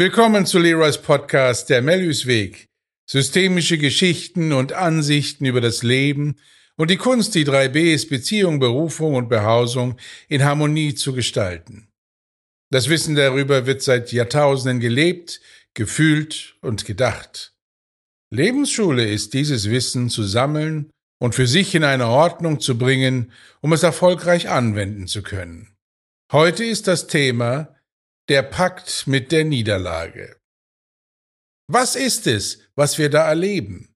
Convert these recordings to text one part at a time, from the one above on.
Willkommen zu Leroys Podcast Der Mellüsweg. Systemische Geschichten und Ansichten über das Leben und die Kunst, die drei Bs Beziehung, Berufung und Behausung in Harmonie zu gestalten. Das Wissen darüber wird seit Jahrtausenden gelebt, gefühlt und gedacht. Lebensschule ist dieses Wissen zu sammeln und für sich in eine Ordnung zu bringen, um es erfolgreich anwenden zu können. Heute ist das Thema der Pakt mit der Niederlage. Was ist es, was wir da erleben?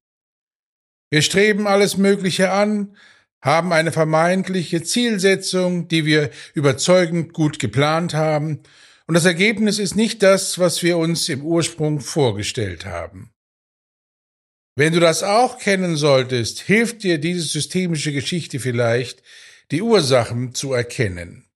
Wir streben alles Mögliche an, haben eine vermeintliche Zielsetzung, die wir überzeugend gut geplant haben, und das Ergebnis ist nicht das, was wir uns im Ursprung vorgestellt haben. Wenn du das auch kennen solltest, hilft dir diese systemische Geschichte vielleicht, die Ursachen zu erkennen.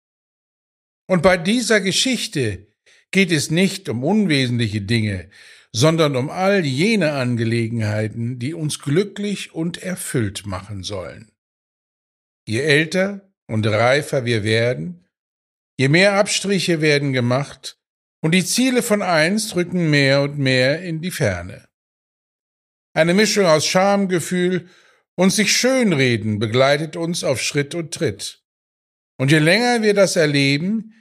Und bei dieser Geschichte geht es nicht um unwesentliche Dinge, sondern um all jene Angelegenheiten, die uns glücklich und erfüllt machen sollen. Je älter und reifer wir werden, je mehr Abstriche werden gemacht, und die Ziele von einst rücken mehr und mehr in die Ferne. Eine Mischung aus Schamgefühl und sich schönreden begleitet uns auf Schritt und Tritt. Und je länger wir das erleben,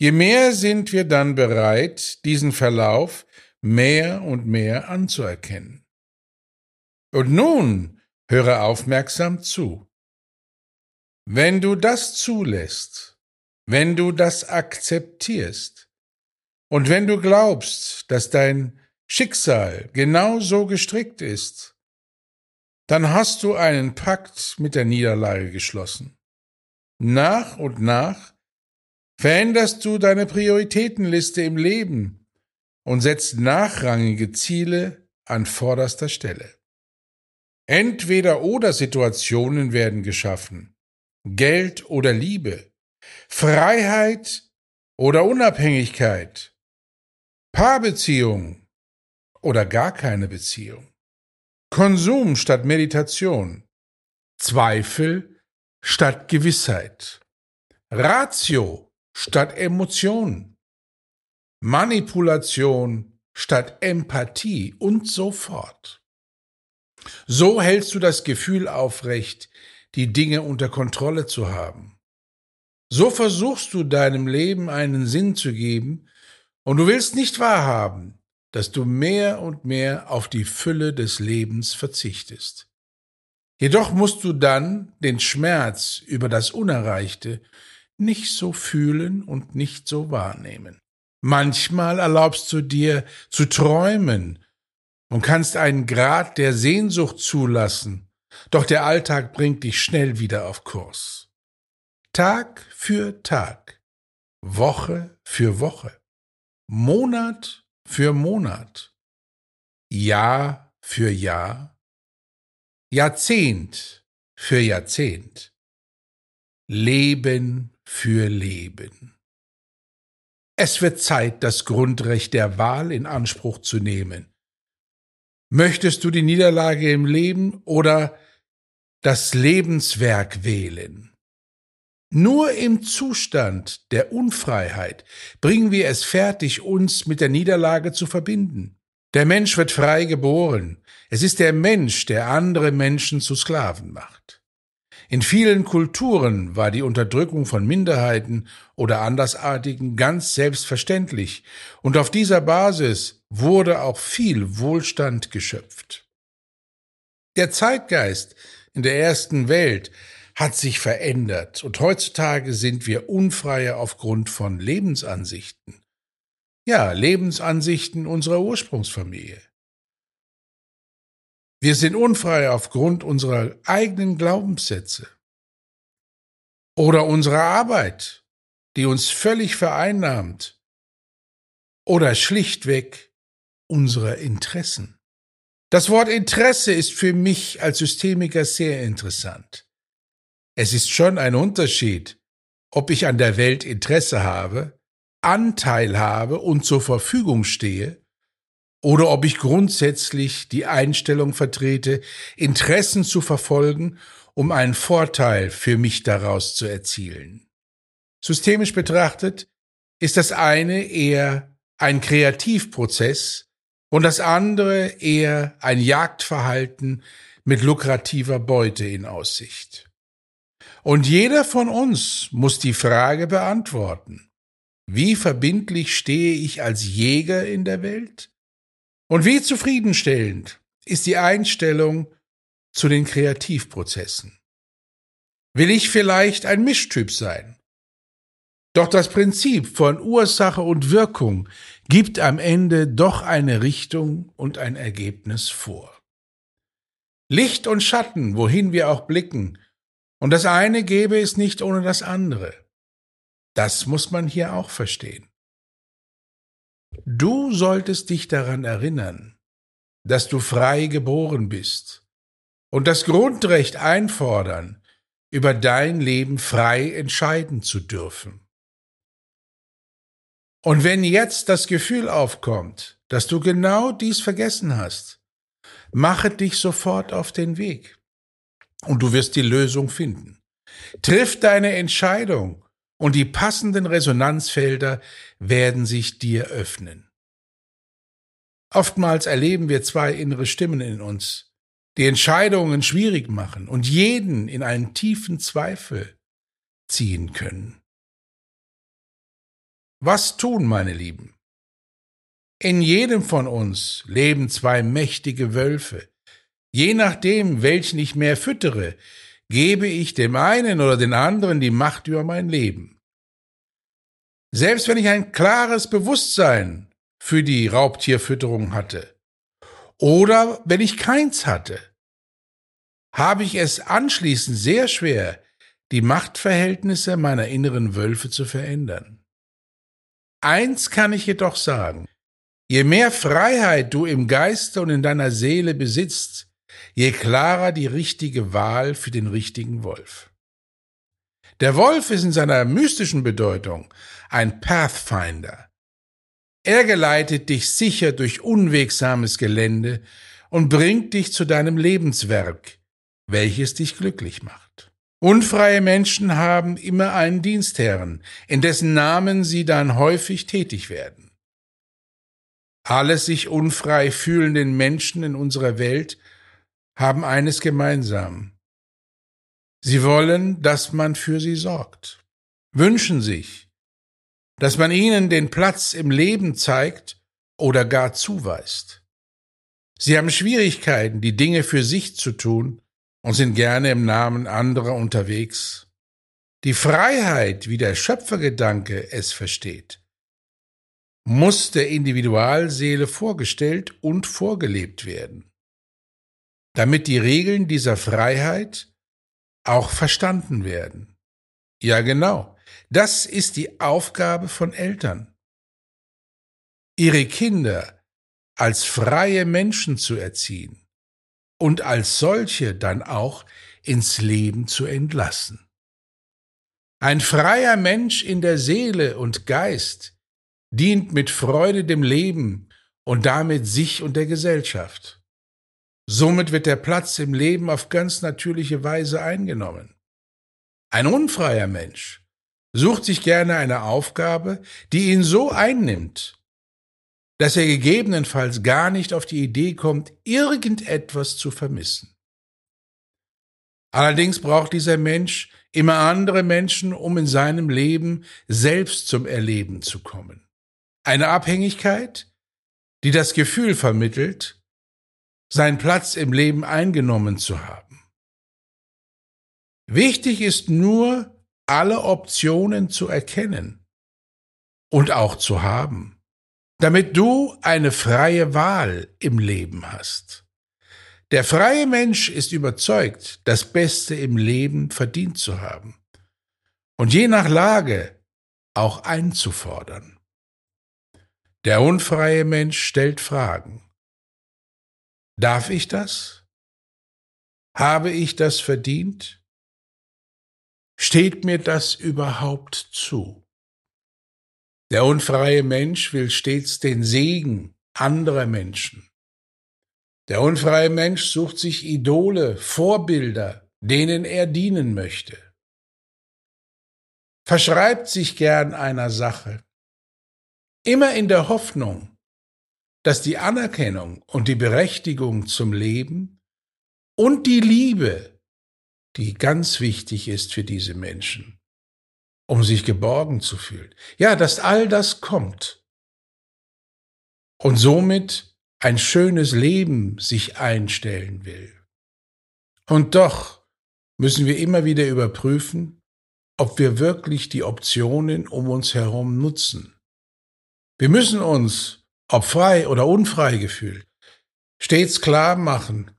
Je mehr sind wir dann bereit, diesen Verlauf mehr und mehr anzuerkennen. Und nun höre aufmerksam zu. Wenn du das zulässt, wenn du das akzeptierst und wenn du glaubst, dass dein Schicksal genau so gestrickt ist, dann hast du einen Pakt mit der Niederlage geschlossen. Nach und nach veränderst du deine Prioritätenliste im Leben und setzt nachrangige Ziele an vorderster Stelle. Entweder oder Situationen werden geschaffen, Geld oder Liebe, Freiheit oder Unabhängigkeit, Paarbeziehung oder gar keine Beziehung, Konsum statt Meditation, Zweifel statt Gewissheit, Ratio statt Emotion, Manipulation statt Empathie und so fort. So hältst du das Gefühl aufrecht, die Dinge unter Kontrolle zu haben. So versuchst du deinem Leben einen Sinn zu geben, und du willst nicht wahrhaben, dass du mehr und mehr auf die Fülle des Lebens verzichtest. Jedoch musst du dann den Schmerz über das Unerreichte nicht so fühlen und nicht so wahrnehmen. Manchmal erlaubst du dir zu träumen und kannst einen Grad der Sehnsucht zulassen, doch der Alltag bringt dich schnell wieder auf Kurs. Tag für Tag, Woche für Woche, Monat für Monat, Jahr für Jahr, Jahrzehnt für Jahrzehnt, Leben für Leben. Es wird Zeit, das Grundrecht der Wahl in Anspruch zu nehmen. Möchtest du die Niederlage im Leben oder das Lebenswerk wählen? Nur im Zustand der Unfreiheit bringen wir es fertig, uns mit der Niederlage zu verbinden. Der Mensch wird frei geboren. Es ist der Mensch, der andere Menschen zu Sklaven macht. In vielen Kulturen war die Unterdrückung von Minderheiten oder Andersartigen ganz selbstverständlich, und auf dieser Basis wurde auch viel Wohlstand geschöpft. Der Zeitgeist in der ersten Welt hat sich verändert, und heutzutage sind wir unfreier aufgrund von Lebensansichten. Ja, Lebensansichten unserer Ursprungsfamilie. Wir sind unfrei aufgrund unserer eigenen Glaubenssätze oder unserer Arbeit, die uns völlig vereinnahmt oder schlichtweg unserer Interessen. Das Wort Interesse ist für mich als Systemiker sehr interessant. Es ist schon ein Unterschied, ob ich an der Welt Interesse habe, Anteil habe und zur Verfügung stehe, oder ob ich grundsätzlich die Einstellung vertrete, Interessen zu verfolgen, um einen Vorteil für mich daraus zu erzielen. Systemisch betrachtet ist das eine eher ein Kreativprozess und das andere eher ein Jagdverhalten mit lukrativer Beute in Aussicht. Und jeder von uns muss die Frage beantworten, wie verbindlich stehe ich als Jäger in der Welt? Und wie zufriedenstellend ist die Einstellung zu den Kreativprozessen? Will ich vielleicht ein Mischtyp sein? Doch das Prinzip von Ursache und Wirkung gibt am Ende doch eine Richtung und ein Ergebnis vor. Licht und Schatten, wohin wir auch blicken, und das eine gäbe es nicht ohne das andere. Das muss man hier auch verstehen. Du solltest dich daran erinnern, dass du frei geboren bist und das Grundrecht einfordern, über dein Leben frei entscheiden zu dürfen. Und wenn jetzt das Gefühl aufkommt, dass du genau dies vergessen hast, mache dich sofort auf den Weg und du wirst die Lösung finden. Triff deine Entscheidung und die passenden Resonanzfelder werden sich dir öffnen. Oftmals erleben wir zwei innere Stimmen in uns, die Entscheidungen schwierig machen und jeden in einen tiefen Zweifel ziehen können. Was tun, meine Lieben? In jedem von uns leben zwei mächtige Wölfe. Je nachdem, welchen ich mehr füttere, gebe ich dem einen oder den anderen die Macht über mein Leben. Selbst wenn ich ein klares Bewusstsein für die Raubtierfütterung hatte oder wenn ich keins hatte, habe ich es anschließend sehr schwer, die Machtverhältnisse meiner inneren Wölfe zu verändern. Eins kann ich jedoch sagen. Je mehr Freiheit du im Geiste und in deiner Seele besitzt, je klarer die richtige Wahl für den richtigen Wolf. Der Wolf ist in seiner mystischen Bedeutung ein Pathfinder. Er geleitet dich sicher durch unwegsames Gelände und bringt dich zu deinem Lebenswerk, welches dich glücklich macht. Unfreie Menschen haben immer einen Dienstherren, in dessen Namen sie dann häufig tätig werden. Alle sich unfrei fühlenden Menschen in unserer Welt haben eines gemeinsam. Sie wollen, dass man für sie sorgt, wünschen sich, dass man ihnen den Platz im Leben zeigt oder gar zuweist. Sie haben Schwierigkeiten, die Dinge für sich zu tun, und sind gerne im Namen anderer unterwegs. Die Freiheit, wie der Schöpfergedanke es versteht, muss der Individualseele vorgestellt und vorgelebt werden, damit die Regeln dieser Freiheit auch verstanden werden. Ja genau, das ist die Aufgabe von Eltern. Ihre Kinder als freie Menschen zu erziehen und als solche dann auch ins Leben zu entlassen. Ein freier Mensch in der Seele und Geist dient mit Freude dem Leben und damit sich und der Gesellschaft. Somit wird der Platz im Leben auf ganz natürliche Weise eingenommen. Ein unfreier Mensch sucht sich gerne eine Aufgabe, die ihn so einnimmt, dass er gegebenenfalls gar nicht auf die Idee kommt, irgendetwas zu vermissen. Allerdings braucht dieser Mensch immer andere Menschen, um in seinem Leben selbst zum Erleben zu kommen. Eine Abhängigkeit, die das Gefühl vermittelt, seinen Platz im Leben eingenommen zu haben. Wichtig ist nur, alle Optionen zu erkennen und auch zu haben damit du eine freie Wahl im Leben hast. Der freie Mensch ist überzeugt, das Beste im Leben verdient zu haben und je nach Lage auch einzufordern. Der unfreie Mensch stellt Fragen. Darf ich das? Habe ich das verdient? Steht mir das überhaupt zu? Der unfreie Mensch will stets den Segen anderer Menschen. Der unfreie Mensch sucht sich Idole, Vorbilder, denen er dienen möchte. Verschreibt sich gern einer Sache, immer in der Hoffnung, dass die Anerkennung und die Berechtigung zum Leben und die Liebe, die ganz wichtig ist für diese Menschen, um sich geborgen zu fühlen, ja, dass all das kommt und somit ein schönes Leben sich einstellen will. Und doch müssen wir immer wieder überprüfen, ob wir wirklich die Optionen um uns herum nutzen. Wir müssen uns, ob frei oder unfrei gefühlt, stets klar machen,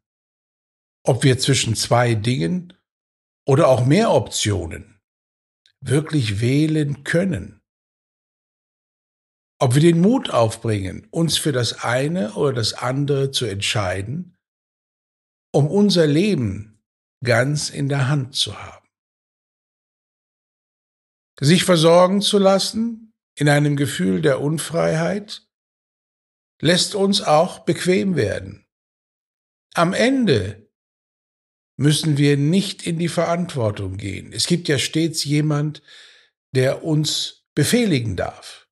ob wir zwischen zwei Dingen oder auch mehr Optionen wirklich wählen können. Ob wir den Mut aufbringen, uns für das eine oder das andere zu entscheiden, um unser Leben ganz in der Hand zu haben. Sich versorgen zu lassen in einem Gefühl der Unfreiheit lässt uns auch bequem werden. Am Ende müssen wir nicht in die Verantwortung gehen. Es gibt ja stets jemand, der uns befehligen darf,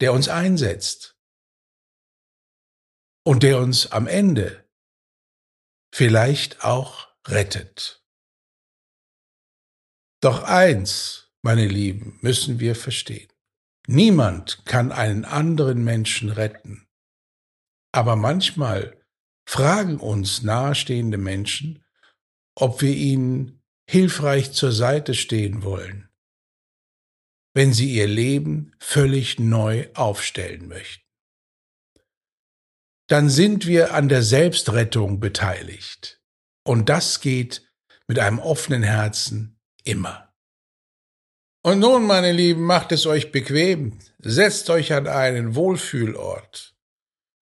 der uns einsetzt und der uns am Ende vielleicht auch rettet. Doch eins, meine Lieben, müssen wir verstehen. Niemand kann einen anderen Menschen retten. Aber manchmal fragen uns nahestehende Menschen, ob wir ihnen hilfreich zur Seite stehen wollen, wenn sie ihr Leben völlig neu aufstellen möchten dann sind wir an der Selbstrettung beteiligt. Und das geht mit einem offenen Herzen immer. Und nun, meine Lieben, macht es euch bequem, setzt euch an einen Wohlfühlort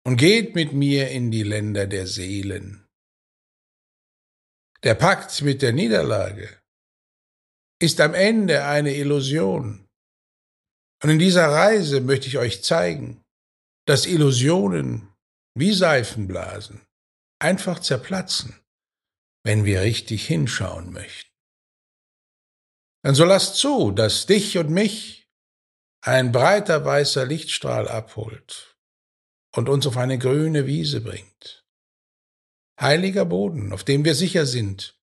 und geht mit mir in die Länder der Seelen. Der Pakt mit der Niederlage ist am Ende eine Illusion. Und in dieser Reise möchte ich euch zeigen, dass Illusionen wie Seifenblasen, einfach zerplatzen, wenn wir richtig hinschauen möchten. Dann so lasst zu, dass dich und mich ein breiter weißer Lichtstrahl abholt und uns auf eine grüne Wiese bringt. Heiliger Boden, auf dem wir sicher sind.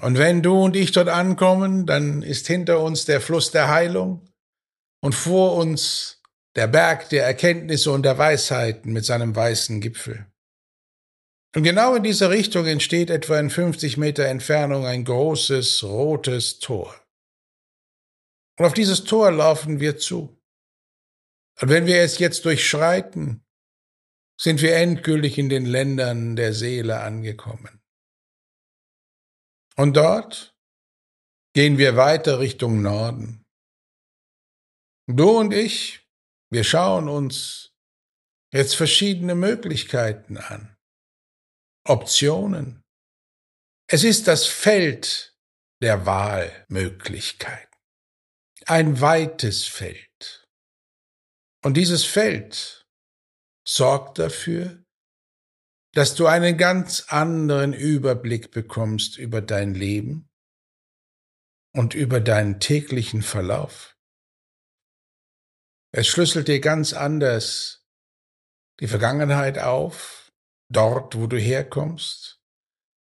Und wenn du und ich dort ankommen, dann ist hinter uns der Fluss der Heilung und vor uns der Berg der Erkenntnisse und der Weisheiten mit seinem weißen Gipfel. Und genau in dieser Richtung entsteht etwa in 50 Meter Entfernung ein großes rotes Tor. Und auf dieses Tor laufen wir zu. Und wenn wir es jetzt durchschreiten, sind wir endgültig in den Ländern der Seele angekommen. Und dort gehen wir weiter Richtung Norden. Du und ich, wir schauen uns jetzt verschiedene Möglichkeiten an, Optionen. Es ist das Feld der Wahlmöglichkeiten, ein weites Feld. Und dieses Feld sorgt dafür, dass du einen ganz anderen Überblick bekommst über dein Leben und über deinen täglichen Verlauf. Es schlüsselt dir ganz anders die Vergangenheit auf, dort, wo du herkommst.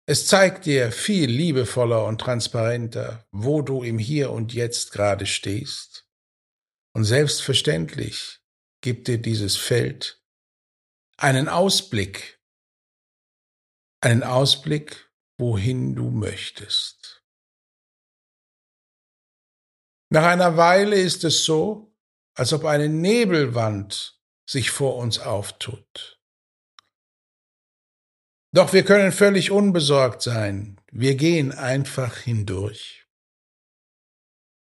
Es zeigt dir viel liebevoller und transparenter, wo du im Hier und Jetzt gerade stehst. Und selbstverständlich gibt dir dieses Feld einen Ausblick, einen Ausblick, wohin du möchtest. Nach einer Weile ist es so, als ob eine Nebelwand sich vor uns auftut. Doch wir können völlig unbesorgt sein. Wir gehen einfach hindurch.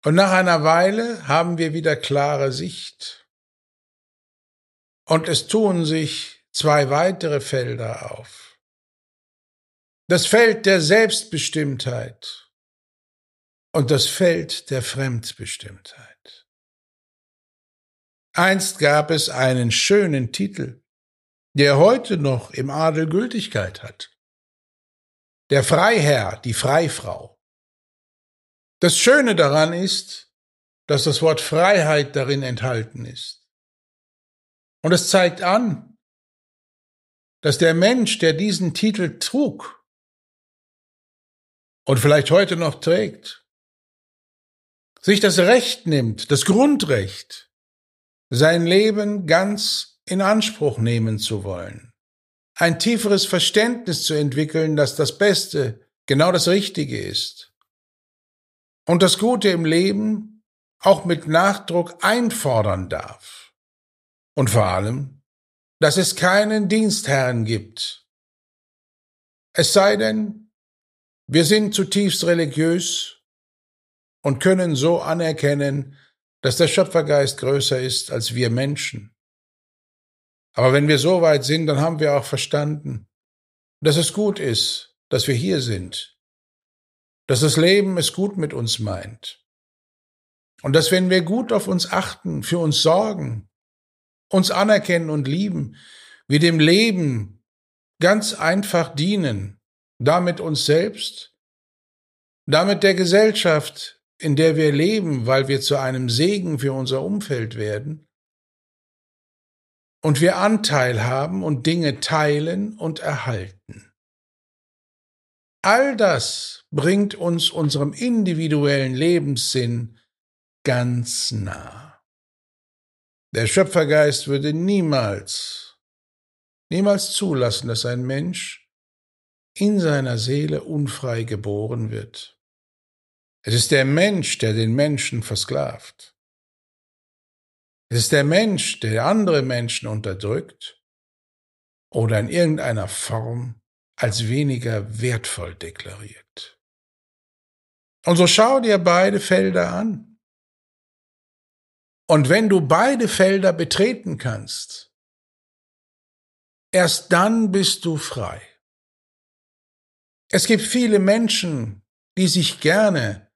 Und nach einer Weile haben wir wieder klare Sicht. Und es tun sich zwei weitere Felder auf. Das Feld der Selbstbestimmtheit und das Feld der Fremdbestimmtheit. Einst gab es einen schönen Titel, der heute noch im Adel Gültigkeit hat. Der Freiherr, die Freifrau. Das Schöne daran ist, dass das Wort Freiheit darin enthalten ist. Und es zeigt an, dass der Mensch, der diesen Titel trug und vielleicht heute noch trägt, sich das Recht nimmt, das Grundrecht, sein Leben ganz in Anspruch nehmen zu wollen, ein tieferes Verständnis zu entwickeln, dass das Beste genau das Richtige ist und das Gute im Leben auch mit Nachdruck einfordern darf. Und vor allem, dass es keinen Dienstherrn gibt. Es sei denn, wir sind zutiefst religiös und können so anerkennen, dass der Schöpfergeist größer ist als wir Menschen. Aber wenn wir so weit sind, dann haben wir auch verstanden, dass es gut ist, dass wir hier sind, dass das Leben es gut mit uns meint und dass wenn wir gut auf uns achten, für uns sorgen, uns anerkennen und lieben, wir dem Leben ganz einfach dienen, damit uns selbst, damit der Gesellschaft, in der wir leben, weil wir zu einem Segen für unser Umfeld werden, und wir Anteil haben und Dinge teilen und erhalten. All das bringt uns unserem individuellen Lebenssinn ganz nah. Der Schöpfergeist würde niemals, niemals zulassen, dass ein Mensch in seiner Seele unfrei geboren wird. Es ist der Mensch, der den Menschen versklavt. Es ist der Mensch, der andere Menschen unterdrückt oder in irgendeiner Form als weniger wertvoll deklariert. Und so schau dir beide Felder an. Und wenn du beide Felder betreten kannst, erst dann bist du frei. Es gibt viele Menschen, die sich gerne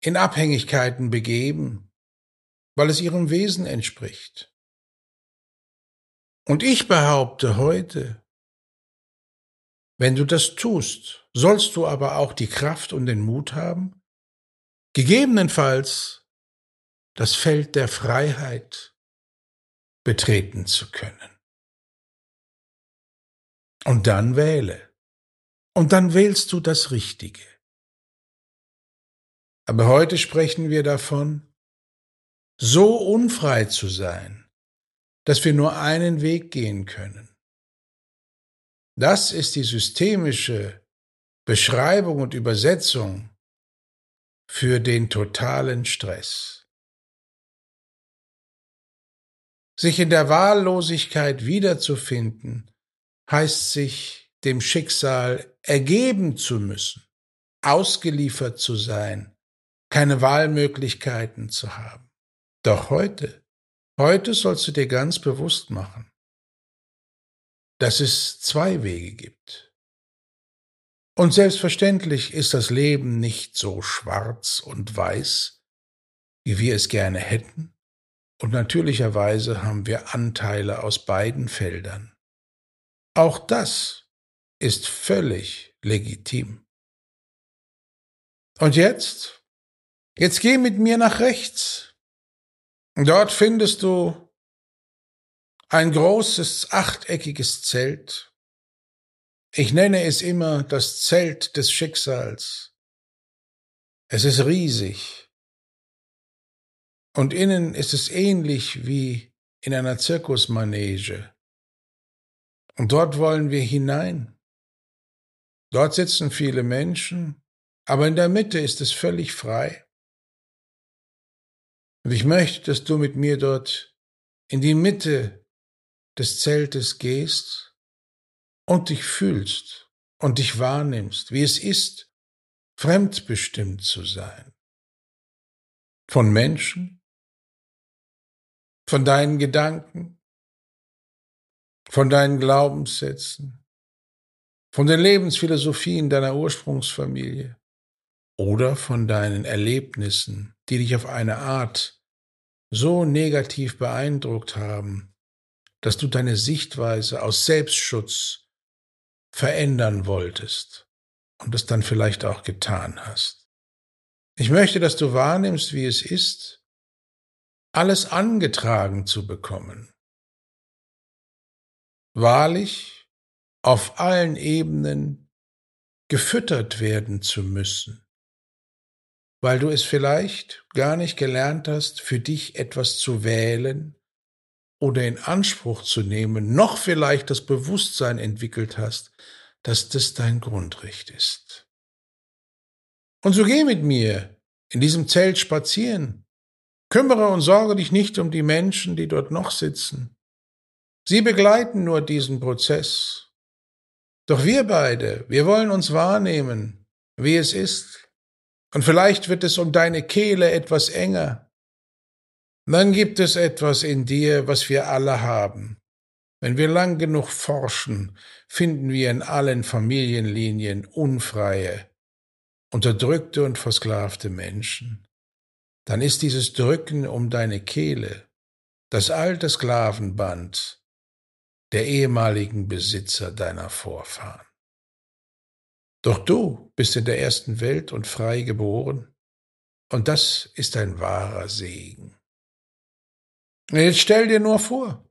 in Abhängigkeiten begeben, weil es ihrem Wesen entspricht. Und ich behaupte heute, wenn du das tust, sollst du aber auch die Kraft und den Mut haben, gegebenenfalls das Feld der Freiheit betreten zu können. Und dann wähle. Und dann wählst du das Richtige. Aber heute sprechen wir davon, so unfrei zu sein, dass wir nur einen Weg gehen können. Das ist die systemische Beschreibung und Übersetzung für den totalen Stress. Sich in der Wahllosigkeit wiederzufinden, heißt sich dem Schicksal ergeben zu müssen, ausgeliefert zu sein, keine Wahlmöglichkeiten zu haben. Doch heute, heute sollst du dir ganz bewusst machen, dass es zwei Wege gibt. Und selbstverständlich ist das Leben nicht so schwarz und weiß, wie wir es gerne hätten, und natürlicherweise haben wir Anteile aus beiden Feldern. Auch das ist völlig legitim. Und jetzt? Jetzt geh mit mir nach rechts. Dort findest du ein großes achteckiges Zelt. Ich nenne es immer das Zelt des Schicksals. Es ist riesig. Und innen ist es ähnlich wie in einer Zirkusmanege. Und dort wollen wir hinein. Dort sitzen viele Menschen, aber in der Mitte ist es völlig frei. Und ich möchte, dass du mit mir dort in die Mitte des Zeltes gehst und dich fühlst und dich wahrnimmst, wie es ist, fremdbestimmt zu sein. Von Menschen, von deinen Gedanken, von deinen Glaubenssätzen, von den Lebensphilosophien deiner Ursprungsfamilie oder von deinen Erlebnissen, die dich auf eine Art so negativ beeindruckt haben, dass du deine Sichtweise aus Selbstschutz verändern wolltest und es dann vielleicht auch getan hast. Ich möchte, dass du wahrnimmst, wie es ist, alles angetragen zu bekommen, wahrlich auf allen Ebenen gefüttert werden zu müssen, weil du es vielleicht gar nicht gelernt hast, für dich etwas zu wählen oder in Anspruch zu nehmen, noch vielleicht das Bewusstsein entwickelt hast, dass das dein Grundrecht ist. Und so geh mit mir in diesem Zelt spazieren. Kümmere und sorge dich nicht um die Menschen, die dort noch sitzen. Sie begleiten nur diesen Prozess. Doch wir beide, wir wollen uns wahrnehmen, wie es ist. Und vielleicht wird es um deine Kehle etwas enger. Dann gibt es etwas in dir, was wir alle haben. Wenn wir lang genug forschen, finden wir in allen Familienlinien unfreie, unterdrückte und versklavte Menschen. Dann ist dieses Drücken um deine Kehle das alte Sklavenband, der ehemaligen Besitzer deiner Vorfahren. Doch du bist in der ersten Welt und frei geboren, und das ist ein wahrer Segen. Jetzt stell dir nur vor,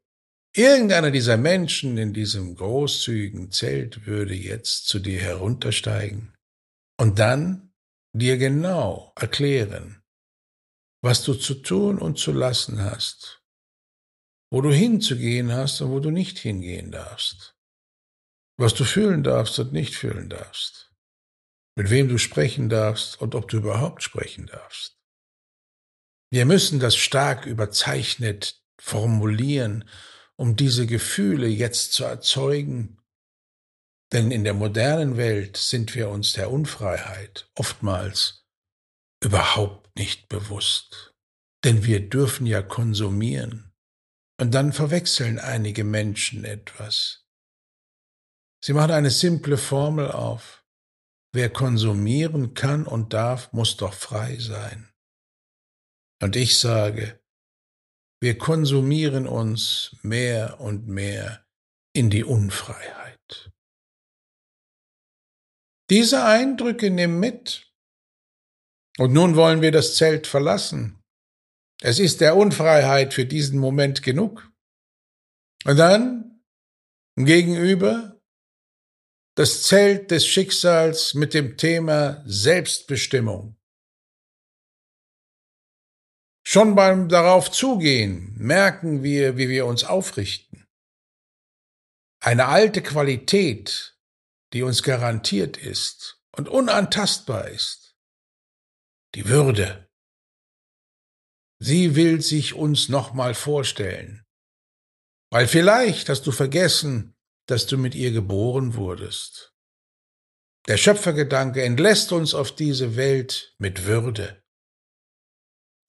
irgendeiner dieser Menschen in diesem großzügigen Zelt würde jetzt zu dir heruntersteigen und dann dir genau erklären, was du zu tun und zu lassen hast wo du hinzugehen hast und wo du nicht hingehen darfst, was du fühlen darfst und nicht fühlen darfst, mit wem du sprechen darfst und ob du überhaupt sprechen darfst. Wir müssen das stark überzeichnet formulieren, um diese Gefühle jetzt zu erzeugen, denn in der modernen Welt sind wir uns der Unfreiheit oftmals überhaupt nicht bewusst, denn wir dürfen ja konsumieren. Und dann verwechseln einige Menschen etwas. Sie machen eine simple Formel auf. Wer konsumieren kann und darf, muss doch frei sein. Und ich sage, wir konsumieren uns mehr und mehr in die Unfreiheit. Diese Eindrücke nimm mit. Und nun wollen wir das Zelt verlassen. Es ist der Unfreiheit für diesen Moment genug. Und dann gegenüber das Zelt des Schicksals mit dem Thema Selbstbestimmung. Schon beim darauf zugehen merken wir, wie wir uns aufrichten. Eine alte Qualität, die uns garantiert ist und unantastbar ist. Die Würde. Sie will sich uns nochmal vorstellen. Weil vielleicht hast du vergessen, dass du mit ihr geboren wurdest. Der Schöpfergedanke entlässt uns auf diese Welt mit Würde.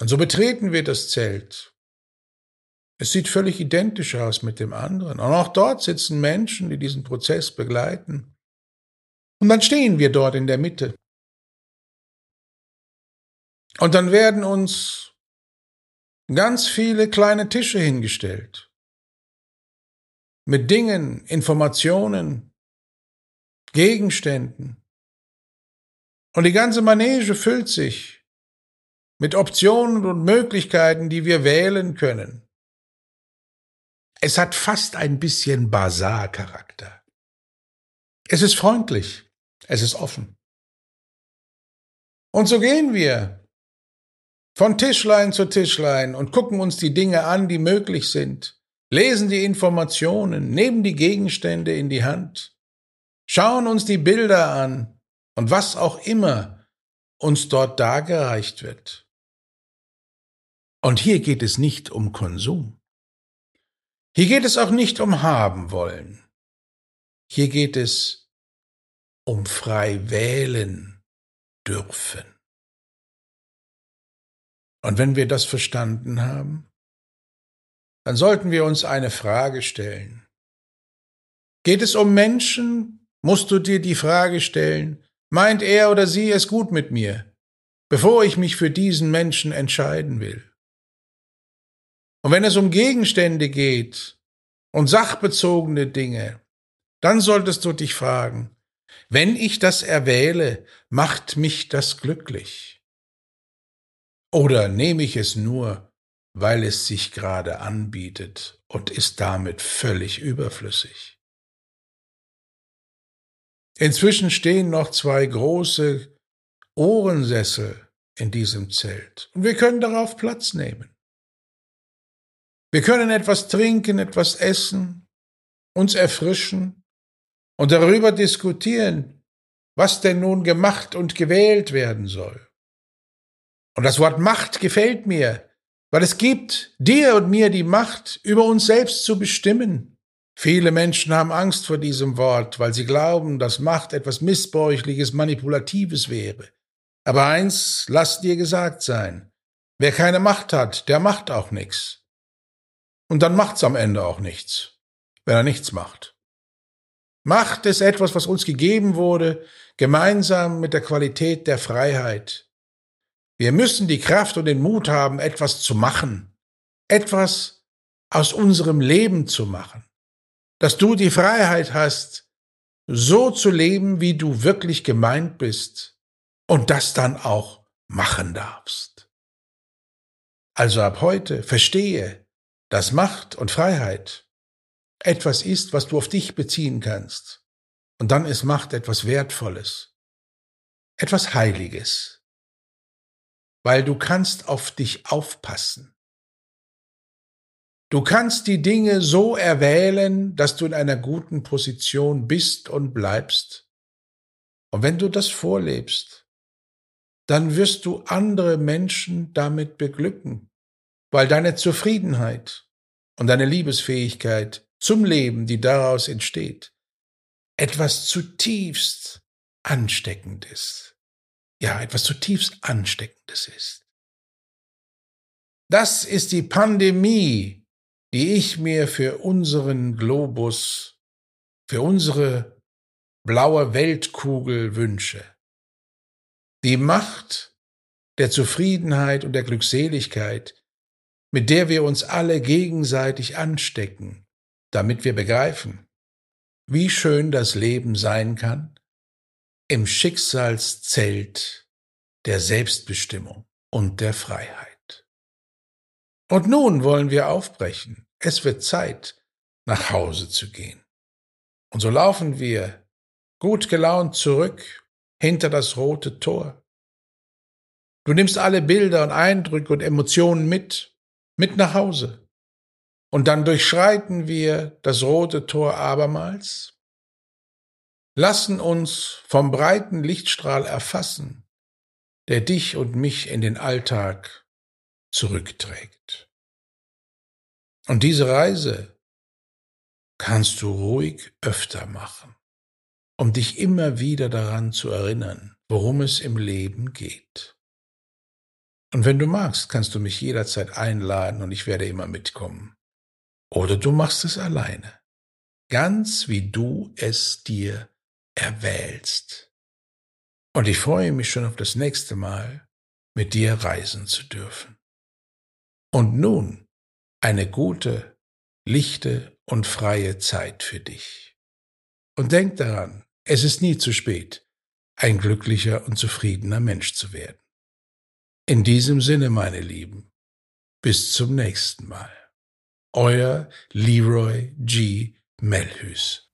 Und so betreten wir das Zelt. Es sieht völlig identisch aus mit dem anderen. Und auch dort sitzen Menschen, die diesen Prozess begleiten. Und dann stehen wir dort in der Mitte. Und dann werden uns ganz viele kleine Tische hingestellt. Mit Dingen, Informationen, Gegenständen. Und die ganze Manege füllt sich mit Optionen und Möglichkeiten, die wir wählen können. Es hat fast ein bisschen Basar-Charakter. Es ist freundlich, es ist offen. Und so gehen wir von Tischlein zu Tischlein und gucken uns die Dinge an, die möglich sind, lesen die Informationen, nehmen die Gegenstände in die Hand, schauen uns die Bilder an und was auch immer uns dort dargereicht wird. Und hier geht es nicht um Konsum. Hier geht es auch nicht um haben wollen. Hier geht es um frei wählen dürfen. Und wenn wir das verstanden haben, dann sollten wir uns eine Frage stellen. Geht es um Menschen, musst du dir die Frage stellen, meint er oder sie es gut mit mir, bevor ich mich für diesen Menschen entscheiden will? Und wenn es um Gegenstände geht und sachbezogene Dinge, dann solltest du dich fragen, wenn ich das erwähle, macht mich das glücklich? Oder nehme ich es nur, weil es sich gerade anbietet und ist damit völlig überflüssig. Inzwischen stehen noch zwei große Ohrensessel in diesem Zelt und wir können darauf Platz nehmen. Wir können etwas trinken, etwas essen, uns erfrischen und darüber diskutieren, was denn nun gemacht und gewählt werden soll. Und das Wort Macht gefällt mir, weil es gibt dir und mir die Macht, über uns selbst zu bestimmen. Viele Menschen haben Angst vor diesem Wort, weil sie glauben, dass Macht etwas Missbräuchliches, Manipulatives wäre. Aber eins lass dir gesagt sein. Wer keine Macht hat, der macht auch nichts. Und dann macht's am Ende auch nichts, wenn er nichts macht. Macht ist etwas, was uns gegeben wurde, gemeinsam mit der Qualität der Freiheit. Wir müssen die Kraft und den Mut haben, etwas zu machen, etwas aus unserem Leben zu machen, dass du die Freiheit hast, so zu leben, wie du wirklich gemeint bist und das dann auch machen darfst. Also ab heute verstehe, dass Macht und Freiheit etwas ist, was du auf dich beziehen kannst. Und dann ist Macht etwas Wertvolles, etwas Heiliges, weil du kannst auf dich aufpassen. Du kannst die Dinge so erwählen, dass du in einer guten Position bist und bleibst. Und wenn du das vorlebst, dann wirst du andere Menschen damit beglücken, weil deine Zufriedenheit und deine Liebesfähigkeit zum Leben, die daraus entsteht, etwas zutiefst Ansteckendes. Ja, etwas zutiefst Ansteckendes ist. Das ist die Pandemie, die ich mir für unseren Globus, für unsere blaue Weltkugel wünsche. Die Macht der Zufriedenheit und der Glückseligkeit, mit der wir uns alle gegenseitig anstecken, damit wir begreifen, wie schön das Leben sein kann im Schicksalszelt der Selbstbestimmung und der Freiheit. Und nun wollen wir aufbrechen. Es wird Zeit, nach Hause zu gehen. Und so laufen wir gut gelaunt zurück hinter das rote Tor. Du nimmst alle Bilder und Eindrücke und Emotionen mit, mit nach Hause. Und dann durchschreiten wir das rote Tor abermals, lassen uns vom breiten Lichtstrahl erfassen, der dich und mich in den Alltag zurückträgt. Und diese Reise kannst du ruhig öfter machen, um dich immer wieder daran zu erinnern, worum es im Leben geht. Und wenn du magst, kannst du mich jederzeit einladen und ich werde immer mitkommen. Oder du machst es alleine, ganz wie du es dir erwählst. Und ich freue mich schon auf das nächste Mal, mit dir reisen zu dürfen. Und nun eine gute, lichte und freie Zeit für dich. Und denk daran, es ist nie zu spät, ein glücklicher und zufriedener Mensch zu werden. In diesem Sinne, meine Lieben, bis zum nächsten Mal. Euer Leroy G. Melhus.